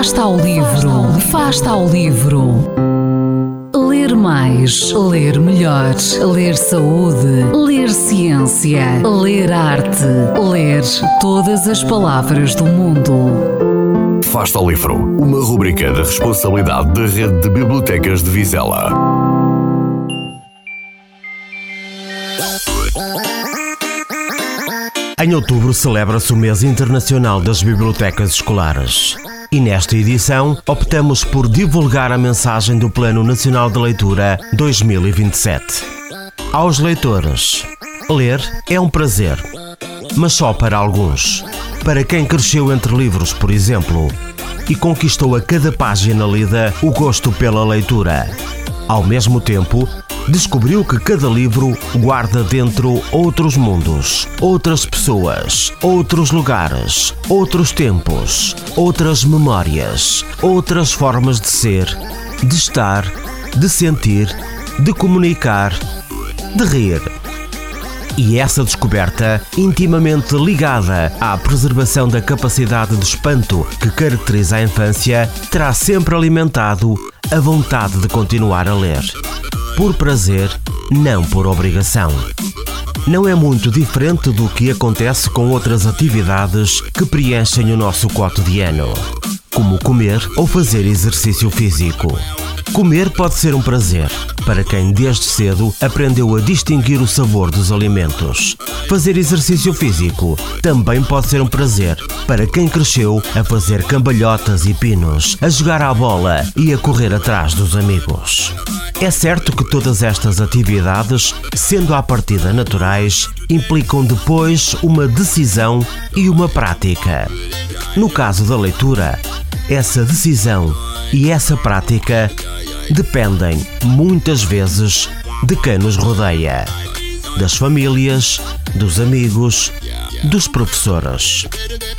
Fasta ao livro, Fasta ao livro. Ler mais, ler melhor, ler saúde, ler ciência, ler arte, ler todas as palavras do mundo. Fasta ao livro, uma rubrica da responsabilidade da Rede de Bibliotecas de Vizela. Em outubro celebra-se o Mês Internacional das Bibliotecas Escolares. E nesta edição optamos por divulgar a mensagem do Plano Nacional de Leitura 2027. Aos leitores, ler é um prazer, mas só para alguns. Para quem cresceu entre livros, por exemplo, e conquistou a cada página lida o gosto pela leitura. Ao mesmo tempo, descobriu que cada livro guarda dentro outros mundos, outras pessoas, outros lugares, outros tempos, outras memórias, outras formas de ser, de estar, de sentir, de comunicar, de rir. E essa descoberta, intimamente ligada à preservação da capacidade de espanto que caracteriza a infância, terá sempre alimentado a vontade de continuar a ler por prazer, não por obrigação. Não é muito diferente do que acontece com outras atividades que preenchem o nosso cotidiano, como comer ou fazer exercício físico. Comer pode ser um prazer para quem desde cedo aprendeu a distinguir o sabor dos alimentos. Fazer exercício físico também pode ser um prazer para quem cresceu a fazer cambalhotas e pinos, a jogar à bola e a correr atrás dos amigos. É certo que todas estas atividades, sendo à partida naturais, implicam depois uma decisão e uma prática. No caso da leitura, essa decisão e essa prática dependem, muitas vezes, de quem nos rodeia, das famílias, dos amigos, dos professores.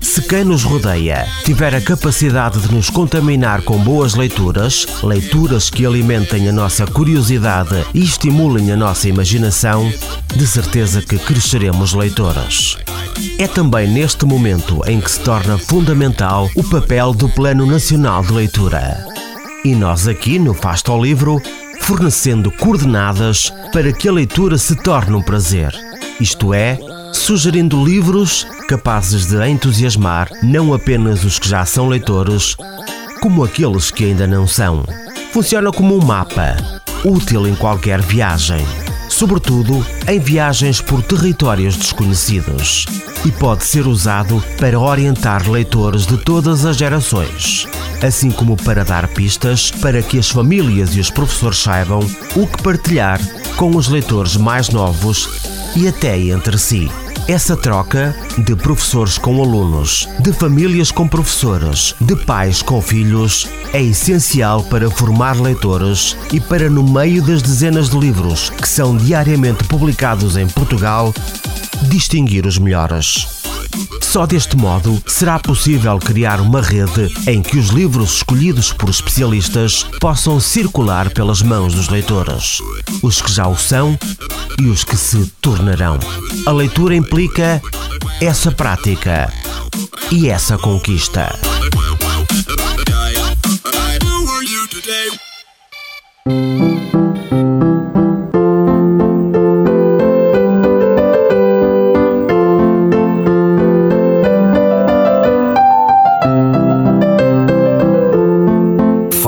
Se quem nos rodeia tiver a capacidade de nos contaminar com boas leituras, leituras que alimentem a nossa curiosidade e estimulem a nossa imaginação, de certeza que cresceremos leitoras. É também neste momento em que se torna fundamental o papel do Plano Nacional de Leitura. E nós aqui no Fasta ao Livro, fornecendo coordenadas para que a leitura se torne um prazer. Isto é, sugerindo livros capazes de entusiasmar não apenas os que já são leitores, como aqueles que ainda não são. Funciona como um mapa, útil em qualquer viagem, sobretudo em viagens por territórios desconhecidos, e pode ser usado para orientar leitores de todas as gerações, assim como para dar pistas para que as famílias e os professores saibam o que partilhar com os leitores mais novos e até entre si. Essa troca de professores com alunos, de famílias com professores, de pais com filhos, é essencial para formar leitores e para, no meio das dezenas de livros que são diariamente publicados em Portugal, distinguir os melhores. Só deste modo será possível criar uma rede em que os livros escolhidos por especialistas possam circular pelas mãos dos leitores, os que já o são e os que se tornarão. A leitura implica essa prática e essa conquista.